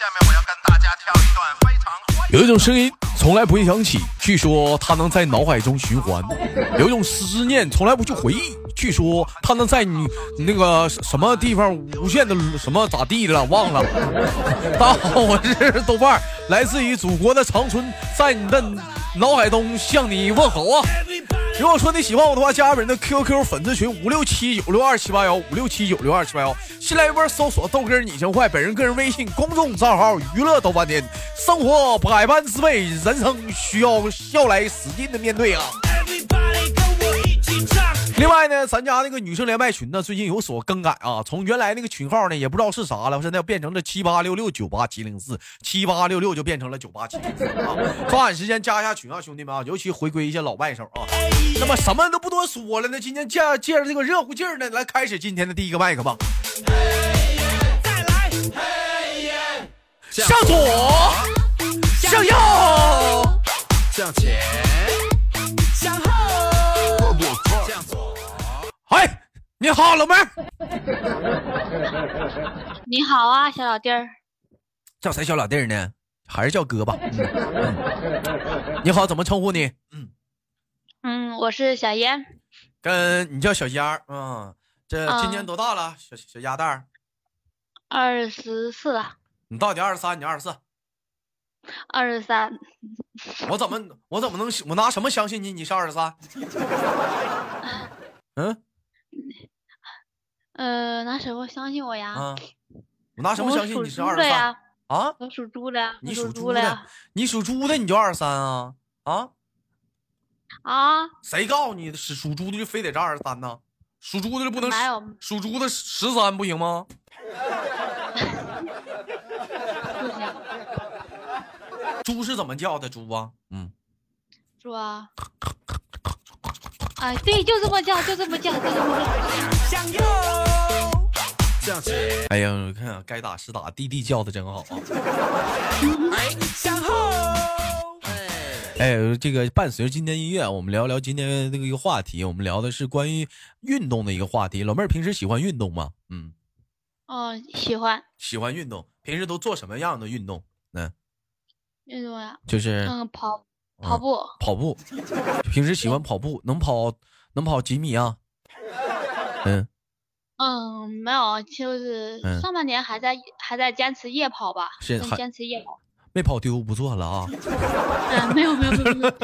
下面我要跟大家跳一段非常欢有一种声音从来不会响起，据说它能在脑海中循环；有一种思念从来不去回忆，据说它能在你那个什么地方无限的什么咋地了，忘了。大家好，我是豆瓣，来自于祖国的长春，在你的脑海中向你问好啊！如果说你喜欢我的话，加本人的 QQ 粉丝群五六七九六二七八幺五六七九六二七八幺，新来一波搜索豆哥你真坏，本人个人微信公众账号娱乐豆半天，生活百般滋味，人生需要笑来使劲的面对啊！另外呢，咱家那个女生连麦群呢，最近有所更改啊，从原来那个群号呢，也不知道是啥了，现在变成了七八六六九八七零四，七八六六就变成了九八七零四啊！抓紧时间加一下群啊，兄弟们啊，尤其回归一些老外手啊。那么什么都不多说了，那今天借借着这个热乎劲儿呢，来开始今天的第一个麦克吧。向左，向右，向前，哎，你好，老妹儿，你好啊，小老弟儿。叫谁小老弟儿呢？还是叫哥吧。嗯嗯你好，怎么称呼你？嗯，嗯，我是小烟，跟你叫小烟儿啊。这嗯今年多大了？小小鸭蛋儿，二十四了，你到底二十三，你二十四。二十三。我怎么我怎么能我拿什么相信你？你是二十三？嗯呃，拿什么相信我呀？啊，我拿什么相信你是二十三？啊？我属猪的。你属猪的你属猪的你就二十三啊？啊？啊，谁告诉你的？是属猪的就非得是二十三呢？属猪的就不能属猪的十三不行吗？不行，猪是怎么叫的？猪啊？嗯，猪啊。哎，对，就这么叫，就这么叫，就这么叫。哎呀，我看啊该打是打，弟弟叫的真好啊！向后，哎，这个伴随着今天音乐，我们聊聊今天这个一个话题，我们聊的是关于运动的一个话题。老妹儿平时喜欢运动吗？嗯，哦，喜欢喜欢运动。平时都做什么样的运动？嗯，运动呀。就是嗯，跑嗯跑步。跑步。平时喜欢跑步，能跑能跑几米啊？嗯，嗯，没有，就是嗯上半年还在还在坚持夜跑吧，是坚持夜跑。没跑丢不错了啊，嗯，没有没有没有没有，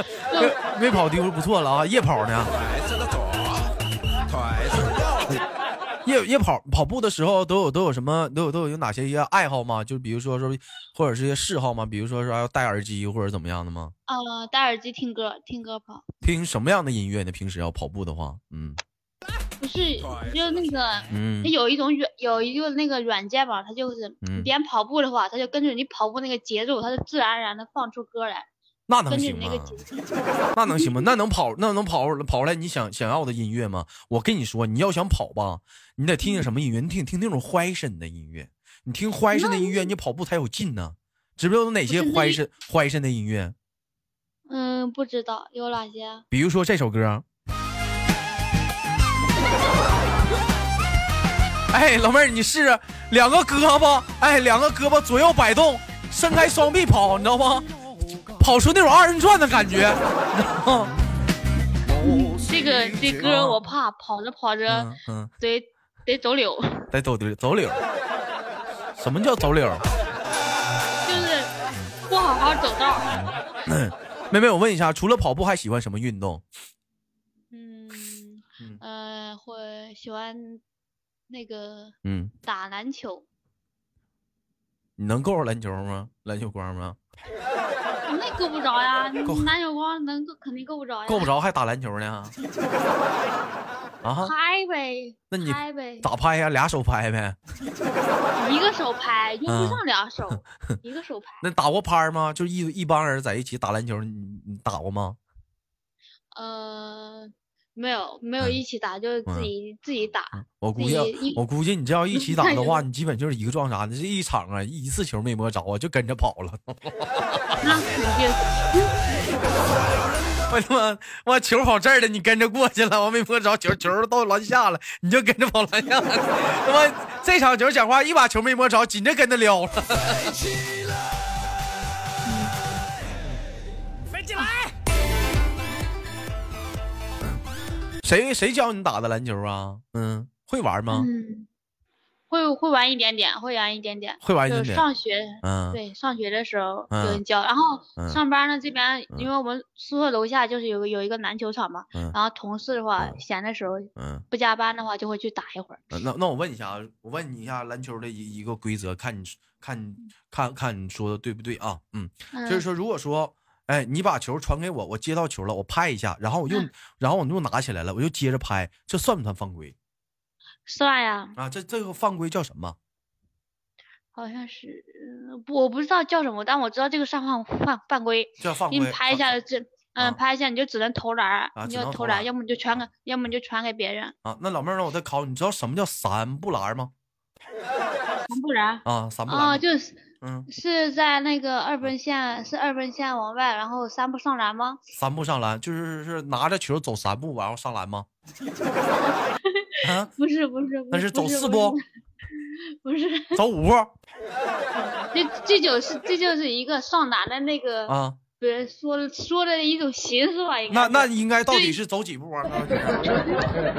没跑丢不错了啊，夜跑呢？夜夜跑跑步的时候都有都有什么都有都有有哪些一些爱好吗？就比如说说或者是一些嗜好吗？比如说说要戴耳机或者怎么样的吗？呃戴耳机听歌听歌跑，听什么样的音乐呢？平时要跑步的话，嗯不是就那个。嗯它有一种软有一个那个软件吧，它就是嗯你边跑步的话，它就根据你跑步那个节奏，它就自然而然的放出歌来，那能行吗 那能行吗？那能跑那能跑跑出来你想想要的音乐吗？我跟你说，你要想跑吧，你得听听什么音乐？你听听那种欢声的音乐，你听欢声的音乐，你跑步才有劲呢。知不知道有哪些欢声欢声的音乐？嗯，不知道有哪些。啊比如说这首歌。哎，老妹儿，你试试两个胳膊，哎，两个胳膊左右摆动，伸开双臂跑，你知道吗？跑出那种二人转的感觉。这个这歌我怕跑着跑着嗯嗯，得得走柳，得走柳走柳。什么叫走柳？就是不好好走道儿。妹妹，我问一下，除了跑步还喜欢什么运动？嗯嗯呃，会喜欢那个嗯，打篮球，你能够着篮球吗？篮球框吗？那够不着呀，你够篮球光能够肯定够不着呀。够不着还打篮球呢？啊？拍呗，那你拍呗，咋拍呀？俩手拍呗？一个手拍，用嗯不上俩手，一个手拍。那打过拍吗？就一一帮人在一起打篮球，你你打过吗？呃，没有没有嗯一起打，就是自己、自己打。我估计我估计你这要一起打的 话，你基本就是一个撞啥的？这一场啊，一次球没摸着啊，就跟着跑了。那肯定 我他妈，我球跑这儿了，你跟着过去了，我没摸着球，球到篮下了，你就跟着跑篮下了。他妈这场球讲话一把球没摸着，紧着跟着撩了。飞起来！谁谁教你打的篮球啊？嗯，会玩吗？嗯，会会玩一点点，会玩一点点。会玩一点点。上学，嗯，对，上学的时候嗯有人教，然后嗯上班呢这边，嗯因为我们宿舍楼下就是有个有一个篮球场嘛，嗯然后同事的话嗯闲的时候嗯。不加班的话就会去打一会儿。呃那那我问一下啊，我问你一下篮球的一一个规则，看你看看看你说的对不对啊？嗯，就是嗯说，如果说，哎，你把球传给我，我接到球了，我拍一下，然后我又、嗯然后我又拿起来了，我又接着拍，这算不算犯规算呀，啊？这这个犯规叫什么？好像是我不知道叫什么，但我知道这个算犯犯犯规。叫犯规？给你拍一下这，啊嗯，拍一下你就只能投篮，啊你就投篮，要么你就传给，要么你就传给别人。啊？那老妹儿，让我再考你，你知道什么叫三不篮吗？三不篮啊，三不篮啊，就是嗯，是在那个二分线，是二分线往外，然后三步上篮吗？三步上篮，就是是拿着球走三步，然后上篮吗？啊，不是不是，那是走四步，不是，走五步 这这就是这就是一个上篮的那个，啊？别人说说的一种形式吧，应该那那应该到底是走几步啊？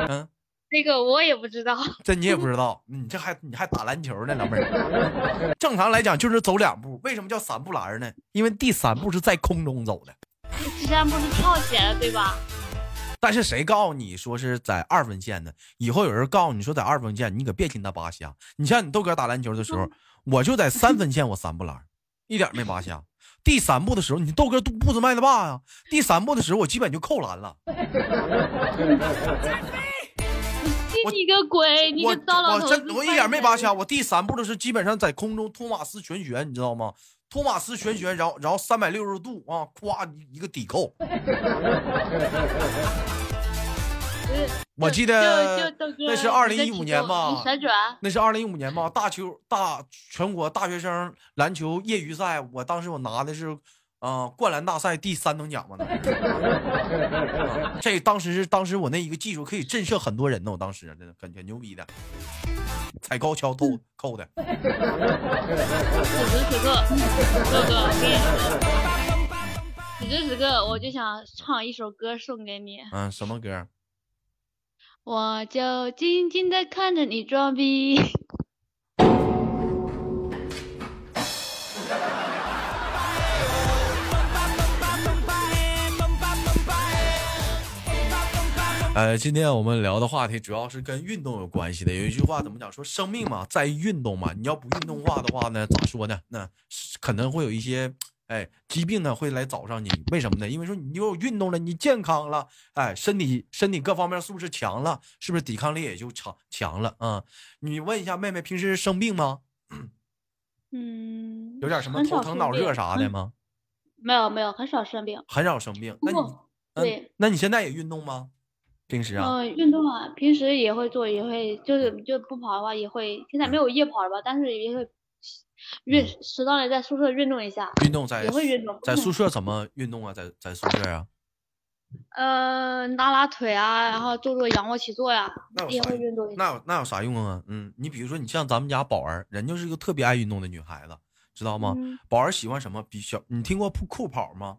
嗯。那个我也不知道，这你也不知道，你这还你还打篮球呢，老妹儿。正常来讲就是走两步，为什么叫三步篮呢？因为第三步是在空中走的。第三步是跳起来的，对吧？但是谁告诉你说是在二分线呢？以后有人告诉你说在二分线，你可别听他扒瞎。你像你豆哥打篮球的时候，我就在三分线，我三步篮，一点没扒瞎。第三步的时候，你豆哥都步子迈的大呀。第三步的时候，我基本就扣篮了。我你个鬼，你我个糟老头！我真我一点没扒瞎，我第三步的是基本上在空中托马斯旋旋，你知道吗？托马斯旋旋，然后然后三百六十度啊，咵一个抵扣。我记得那是你二零一五年吧那是二零一五年吧，大球大全国大学生篮球业余赛，我当时我拿的是，呃，灌篮大赛第三等奖嘛。那啊这当时是当时我那一个技术可以震慑很多人呢，我当时真的感觉牛逼的，踩高跷扣扣的。此时此刻，哥哥，我跟你说，此时此刻我就想唱一首歌送给你，嗯，什么歌？我就静静的看着你装逼。呃，今天我们聊的话题主要是跟运动有关系的。有一句话怎么讲？说生命嘛，在于运动嘛。你要不运动化的话呢，咋说呢？那可能会有一些哎疾病呢会来找上你。为什么呢？因为说你有运动了，你健康了，哎，身体身体各方面素质强了，是不是抵抗力也就强强了啊、你问一下妹妹，平时生病吗？嗯，有点什么头疼脑热啥的吗？没有没有，很少生病。很少生病。那你对，那你现在也运动吗？平时啊？嗯，运动啊，平时也会做，也会就是就不跑的话也会，现在没有夜跑了吧，但是也会运适当的在宿舍运动一下，运动在也会运动。在宿舍怎么运动啊？在在宿舍啊？呃拉拉腿啊，然后做做仰卧起坐呀那，有也啥会运动。那有那有啥用啊？嗯，你比如说，你像咱们家宝儿，人就是一个特别爱运动的女孩子，知道吗？嗯宝儿喜欢什么？比小，你听过酷酷跑吗？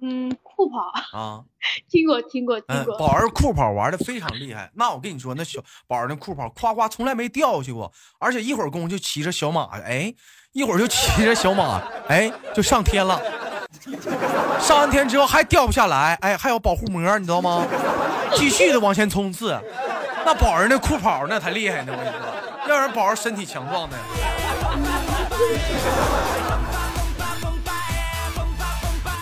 嗯，酷跑啊，听过听过听嗯，过。宝儿酷跑玩的非常厉害。那我跟你说，那小宝儿那酷跑，夸夸从来没掉下去过，而且一会儿功夫就骑着小马，哎，一会儿就骑着小马，哎，就上天了。上完天之后还掉不下来，哎，还有保护膜，你知道吗？继续的往前冲刺。那宝儿那酷跑那才厉害呢，我跟你说，要不然宝儿身体强壮的。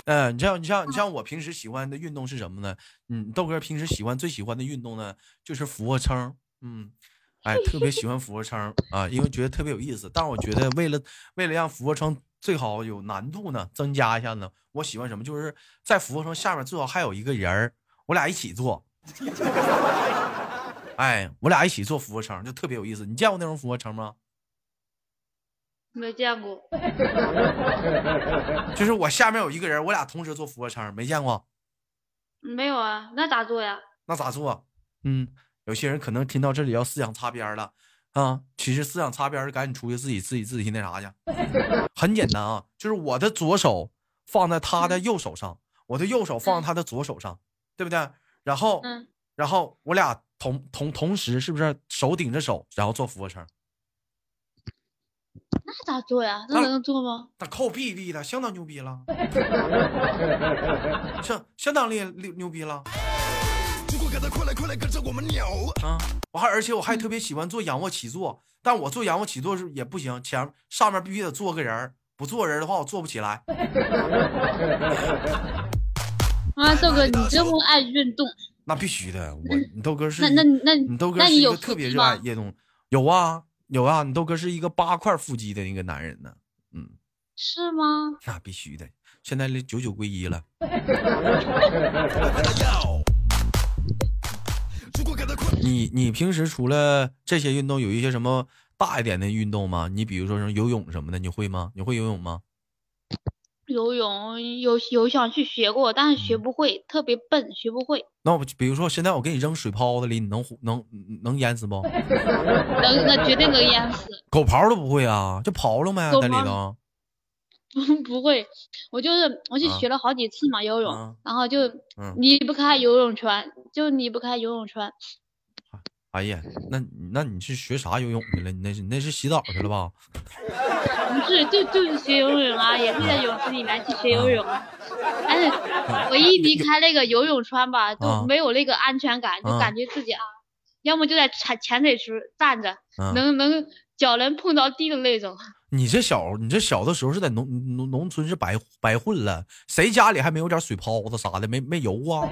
嗯，你像你像你像我平时喜欢的运动是什么呢？嗯，豆哥平时喜欢最喜欢的运动呢，就是俯卧撑。嗯，哎，特别喜欢俯卧撑啊，因为觉得特别有意思。但是我觉得为了为了让俯卧撑最好有难度呢，增加一下呢，我喜欢什么？就是在俯卧撑下面最好还有一个人儿，我俩一起做。哎，我俩一起做俯卧撑，就特别有意思。你见过那种俯卧撑吗？没见过，就是我下面有一个人，我俩同时做俯卧撑，没见过。没有啊，那咋做呀？那咋做？嗯，有些人可能听到这里要思想擦边了啊。其实思想擦边儿，赶紧出去自己自己自己那啥去。很简单啊，就是我的左手放在他的右手上，我的右手放在他的左手上，对不对？然后，嗯，然后我俩同同同时是不是手顶着手，然后做俯卧撑？那咋做呀？那那能做吗？那靠臂力的，相当牛逼了，相相当厉厉牛逼了来快来跟着我们扭！啊！我还而且我还特别喜欢做仰卧起坐，但我做仰卧起坐是也不行，前上面必须得坐个人儿不坐人的话我做不起来。啊，豆哥，你这么爱运动，那必须的，我你豆哥是那一那那你豆哥那你有是一个特别热爱运动，有啊有啊，你豆哥是一个八块腹肌的那个男人呢，嗯，是吗？那必须的，现在九九归一了。你你平时除了这些运动，有一些什么大一点的运动吗？你比如说什么游泳什么的，你会吗？你会游泳吗？游泳有有想去学过，但是学嗯不会，特别笨，学不会。那我比如说现在我给你扔水泡子里，你能能能淹死不？能那绝对能淹死。狗刨都不会啊，就刨了呗，在里头。不会，我就是我去啊学了好几次嘛游泳，啊然后就嗯离不开游泳圈，就离不开游泳圈。哎呀，那那你是学啥游泳去了？你那是你那是洗澡去了吧？不是，就就是学游泳啊，也是在泳池里面去学游泳啊。但是我一离开那个游泳圈吧，啊就没有那个安全感，就啊感觉自己啊，要么就在潜潜水池站着，嗯，能能脚能碰到地的那种。你这小你这小的时候是在农农农村是白白混了，谁家里还没有点水泡子啥的？没没油啊？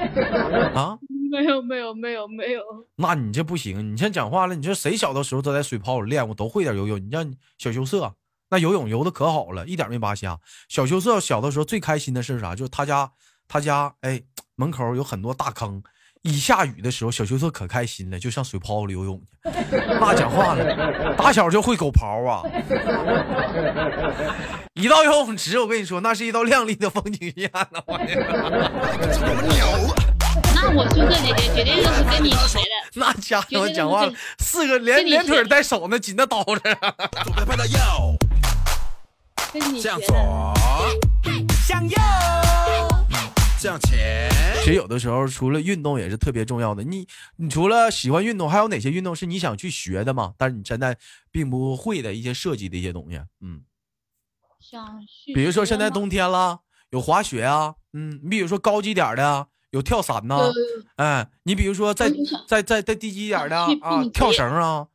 啊？没有没有没有没有，那你这不行，你先讲话了。你说谁小的时候都在水泡里练过，都会点游泳。你像小羞涩，那游泳游的可好了，一点没扒瞎。小秋色小的时候最开心的是啥？就是他家他家哎门口有很多大坑，一下雨的时候，小秋色可开心了，就上水泡里游泳去。那讲话了，打小就会狗刨啊！一到游泳池，我跟你说，那是一道亮丽的风景线呢！我的！那我宿舍姐姐绝对就是跟你学的。那家伙讲话了，四个连连腿带手呢，紧的刀着。向。左，向右，向前。其实有的时候，除了运动也是特别重要的。你你除了喜欢运动，还有哪些运动是你想去学的吗？但是你现在并不会的一些设计的一些东西。嗯，想去比如说现在冬天了，有滑雪啊，嗯，你比如说高级点的啊，有跳伞呐、有哎，你比如说再我就想再再再低级点的啊想去蹦极跳绳啊，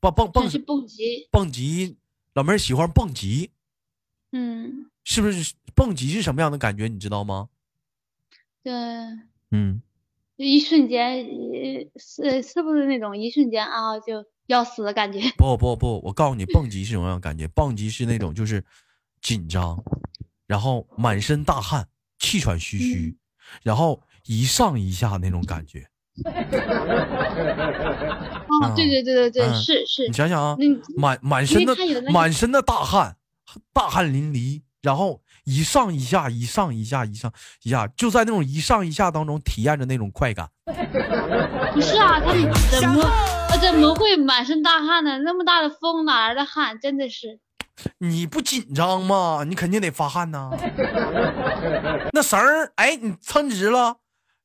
蹦蹦蹦蹦极，蹦极，老妹儿喜欢蹦极，嗯，是不是？蹦极是什么样的感觉？你知道吗？对，嗯，一瞬间，呃是是不是那种一瞬间啊就要死的感觉？不不不，我告诉你，蹦极是什么样的感觉？蹦极是那种就是紧张，然后满身大汗，气喘吁吁，然后一上一下那种感觉。哦，对对对对对，嗯是是你，想想啊，满满身的满身的大汗，大汗淋漓，然后一上一下，一上一下，一上一下，就在那种一上一下当中体验着那种快感。不是啊，他 怎么呃怎么会满身大汗呢？那么大的风哪来的汗？真的是，你不紧张吗？你肯定得发汗呐。那绳儿，哎，你撑直了，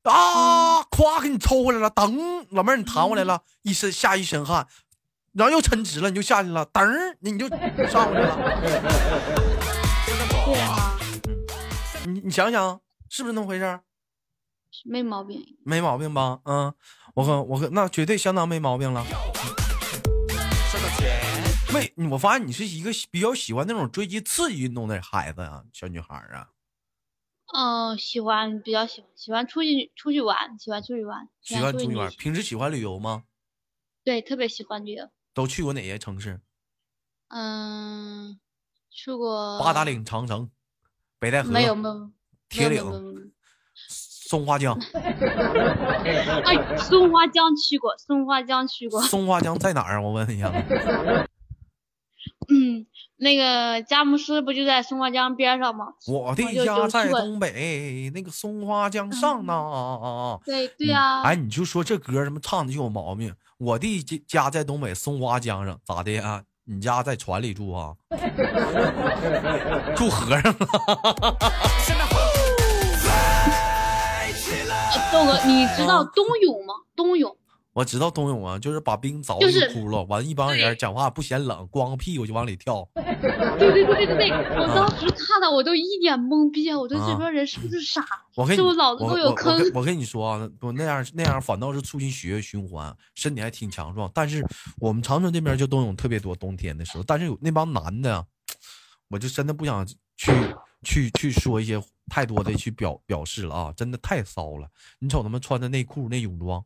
啊，咵给你抽回来了，噔，老妹儿你弹回来了，一身下一身汗，然后又抻直了，你就下去了，噔儿，你就上去了。对啊，你你想想，是不是那么回事儿？没毛病。没毛病吧？嗯，我和我和那绝对相当没毛病了。没，我发现你是一个比较喜欢那种追击刺激运动的孩子啊，小女孩儿啊，嗯，喜欢比较喜欢喜欢出去出去玩，喜欢出去玩，喜欢出去玩。平时喜欢旅游吗？对，特别喜欢旅游。都去过哪些城市？嗯，去过八达岭长城、北戴河、没有没有铁岭松花江 哎，松花江去过，松花江去过。松花江在哪儿啊？我问一下。嗯，那个佳木斯不就在松花江边上吗？我的家在东北，那个松花江上呢。对对呀、哎，你就说这歌什么唱的就有毛病。我的家家在东北松花江上，咋的呀？你家在船里住啊？住和尚了？呃豆哥，你知道冬泳吗？冬泳我知道冬泳啊，就是把冰凿就是一窟窿，完一帮人讲话不嫌冷，光个屁股就往里跳。对对对对对对，我当时看到我都一脸懵逼啊！我说啊这帮人是不是傻？我跟你，是不是脑子我都有坑我我跟你说啊，不那样那样反倒是促进血液循环，身体还挺强壮。但是我们长春这边就冬泳特别多，冬天的时候，但是有那帮男的，我就真的不想去去去说一些太多的去表表示了啊，真的太骚了。你瞅他们穿的内裤那泳装，嗯，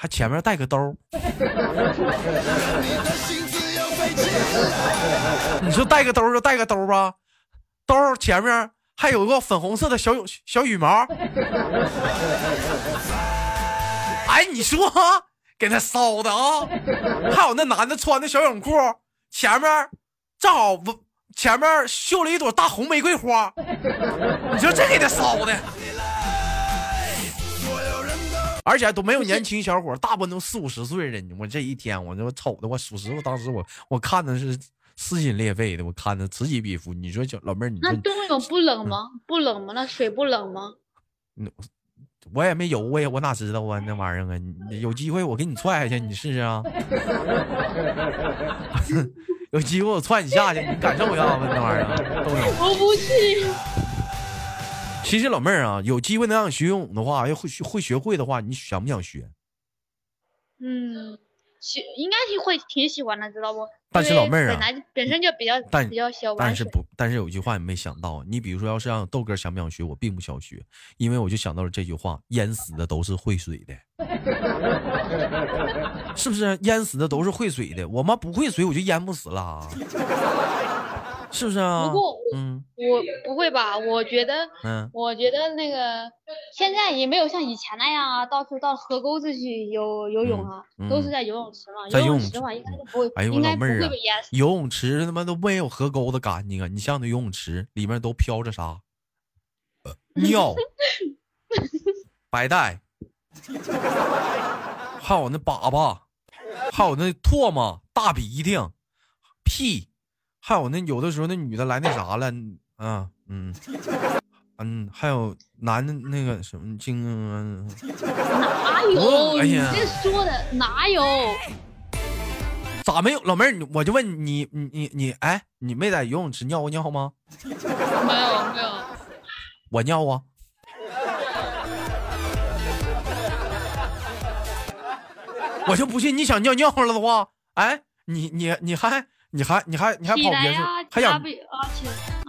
还前面带个兜儿，你说带个兜就带个兜吧，兜前面还有个粉红色的小羽小羽毛。哎，你说给他骚的啊！还有那男的穿的小泳裤，前面正好前面绣了一朵大红玫瑰花，你说这给他骚的。而且还都没有年轻小伙，大部分都四五十岁了。我这一天，我这瞅的，我属实，我当时我我看的是撕心裂肺的，我看的此起彼伏。你说小老妹儿，你说那冬泳不冷吗？不冷吗？那水不冷吗？我也没游过呀，我哪知道啊那玩意儿啊？你有机会我给你踹下去，你试试啊！有机会我踹你下去，你感受一下子那玩意儿。我不去。其实老妹儿啊，有机会能让你学游泳的话，要会学会学会的话，你想不想学？嗯，喜应该是会挺喜欢的，知道不？但是老妹儿啊本来本身就比较但比较喜欢。但是不，但是有一句话你没想到，你比如说，要是让豆哥想不想学，我并不想学，因为我就想到了这句话：淹死的都是会水的，是不是？淹死的都是会水的，我妈不会水，我就淹不死了，是不是啊？不过我嗯我不会吧？我觉得，嗯，我觉得那个现在也没有像以前那样啊，到处到河沟子去游游泳啊，嗯嗯都是在游泳池嘛。在游泳池游泳池的话，应该就不会，哎呦我应该不老妹儿啊会被淹死。游泳池他妈都没有河沟子干净啊！你像那游泳池里面都飘着啥？呃尿、白带，还有那粑粑，还有那唾沫、大鼻涕、屁，还有那有的时候那女的来那啥了，嗯嗯嗯，还有男的那个什么精，嗯哪有？你哎呀这说的哪有？咋没有？老妹儿，我就问你，你你你，哎，你没在游泳池尿过尿吗？没有没有。我尿啊。我就不信你想尿尿了的话，哎，你你你还你还你还你还起跑别处还想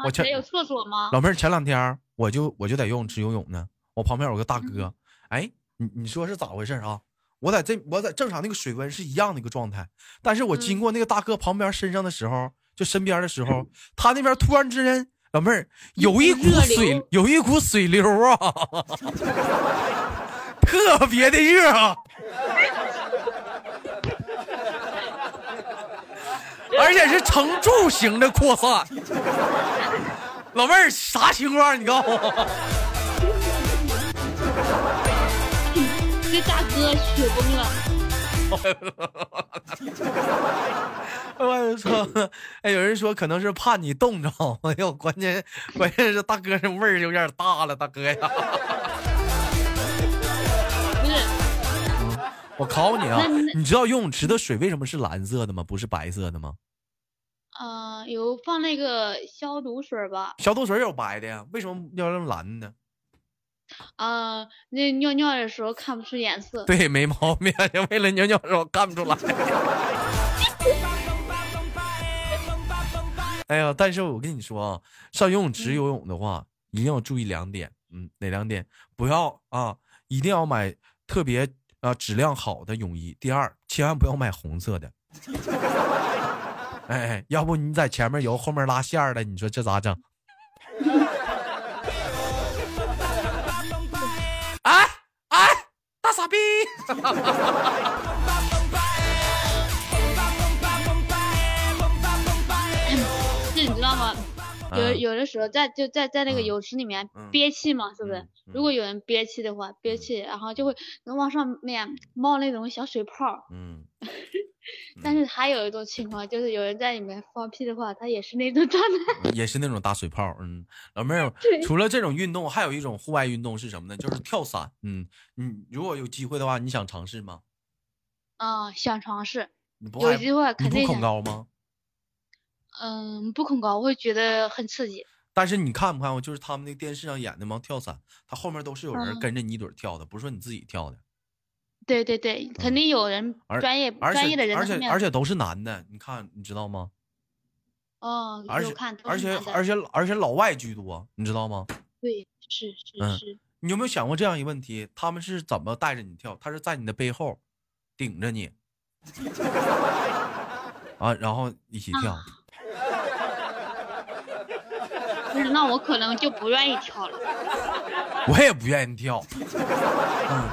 我前有厕所吗？老妹儿前两天我就我就在游泳池游泳呢，我旁边有个大哥，哎，你你说是咋回事啊？我在这我在正常那个水温是一样的一个状态，但是我经过那个大哥旁边身上的时候，就身边的时候，他那边突然之间，老妹儿有一股水有一股水流啊，特别的热啊。而且是呈柱形的扩散，老妹儿啥情况？你告诉我。这大哥雪崩了。我操！哎，有人说可能是怕你冻着，哎呦，关键关键是大哥这味儿有点大了，大哥呀！不是，我考你啊你知道游泳池的水为什么是蓝色的吗？不是白色的吗？呃，有放那个消毒水吧？消毒水有白的呀，为什么要用蓝的呢？啊、那尿尿的时候看不出颜色。对，没毛病，为了尿尿的时候看不出来。哎呀，但是我跟你说啊，上游泳池游泳的话，一定要注意两点。嗯，哪两点？不要啊，一定要买特别啊质量好的泳衣。第二，千万不要买红色的。哎，要不你在前面游，后面拉线儿的，你说这咋整？哎哎，大傻逼！有嗯有的时候在就在在那个嗯泳池里面嗯憋气嘛，是不是如果有人憋气的话，憋气，然后就会能往上面冒那种小水泡。嗯，但是还有一种情况，就是有人在里面放屁的话，他也是那种状态。也是那种大水泡。嗯，老妹儿，除了这种运动，还有一种户外运动是什么呢？就是跳伞。嗯，你如果有机会的话，你想尝试吗？啊、想尝试，你不有机会你不恐肯定恐。高吗？嗯，不恐高，我会觉得很刺激。但是你看不看过？就是他们那电视上演的嘛，跳伞，他后面都是有人嗯跟着你一堆儿跳的，不是说你自己跳的。对对对，肯定有人专业而专业的人而。且而且都是男的，你看你知道吗？哦，而且而且而且而且老外居多，你知道吗？对，是是嗯是，你有没有想过这样一个问题？他们是怎么带着你跳？他是在你的背后顶着你 啊，然后一起跳。不是，那我可能就不愿意跳了。我也不愿意跳，嗯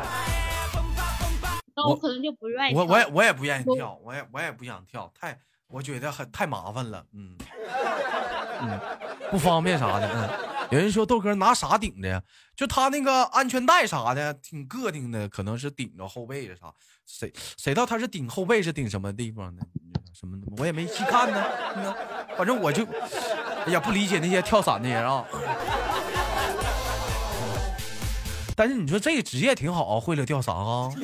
那我可能就不愿意。我我也我也不愿意跳，我也我也不想跳，太我觉得很太麻烦了，嗯嗯，不方便啥的，嗯。有人说豆哥拿啥顶的呀？就他那个安全带啥的，挺个挺的，可能是顶着后背的啥，谁谁知道他是顶后背是顶什么地方呢？什么我也没细看呢，反正我就，哎呀，不理解那些跳伞的人啊。但是你说这个职业挺好啊，会了跳伞啊。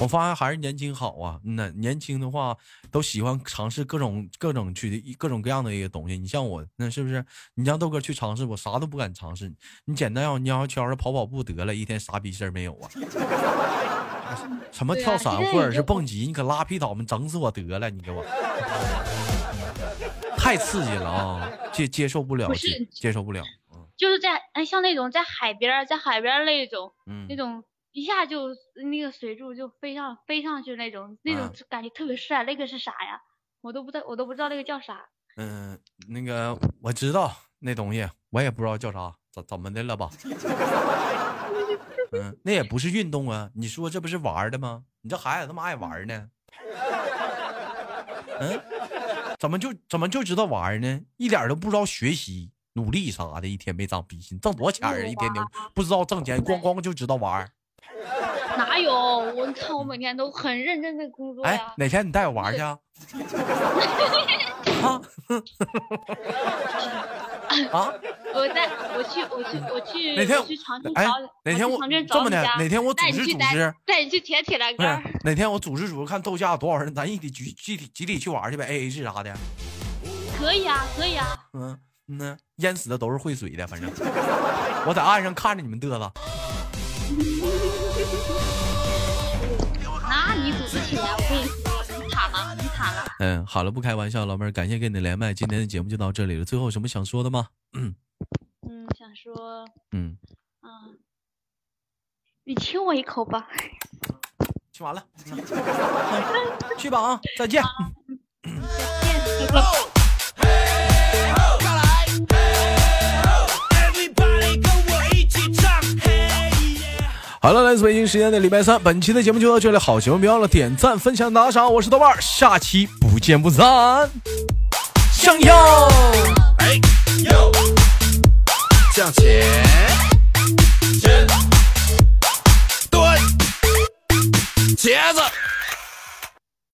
我发现还是年轻好啊，嗯呐，年轻的话都喜欢尝试各种各种去的各种各样的一个东西。你像我，那是不是？你让豆哥去尝试，我啥都不敢尝试。你简单让我尿悄的跑跑步得了，一天啥逼事儿没有啊？什么跳伞或者是蹦极，你可拉皮倒们整死我得了，你给我，太刺激了啊！接接受不了，不接接受不了。嗯就是在哎，像那种在海边，在海边那种嗯那种一下就那个水柱就飞上飞上去那种，那啊种感觉特别帅。那个是啥呀？我都不知道，我都不知道那个叫啥。嗯，那个我知道那东西，我也不知道叫啥，怎怎么的了吧？嗯，那也不是运动啊，你说这不是玩的吗？你这孩子他妈爱玩呢？嗯，怎么就怎么就知道玩呢？一点都不知道学习、努力啥的，一天没长逼心，挣多少钱啊？一天天不知道挣钱，光光就知道玩儿。哪有？我看我每天都很认真的工作哎呀，。哪天你带我玩去啊？啊 啊！我带我去我去我去哪天我去长春哎找哪天我这么的找哪天我组织组织带你去铁铁栏杆。哪天我组织组织看豆家有多少人，咱一起集集体集体去玩去呗，A A 制啥的。可以啊，可以啊。嗯嗯呢，淹死的都是会水的，反正我在岸上看着你们嘚瑟。那你组织起来，我跟你说，你惨了，你惨了。嗯，好了，不开玩笑，老妹儿，感谢跟你的连麦，今天的节目就到这里了。最后有什么想说的吗？嗯，想说，嗯，啊，你亲我一口吧。亲完了，去吧啊，再见。再见，好了，来自北京时间的礼拜三，本期的节目就到这里，好球别忘了点赞、分享、打赏，我是豆瓣，下期不见不散。向右，哎右，向前，前，蹲，茄子。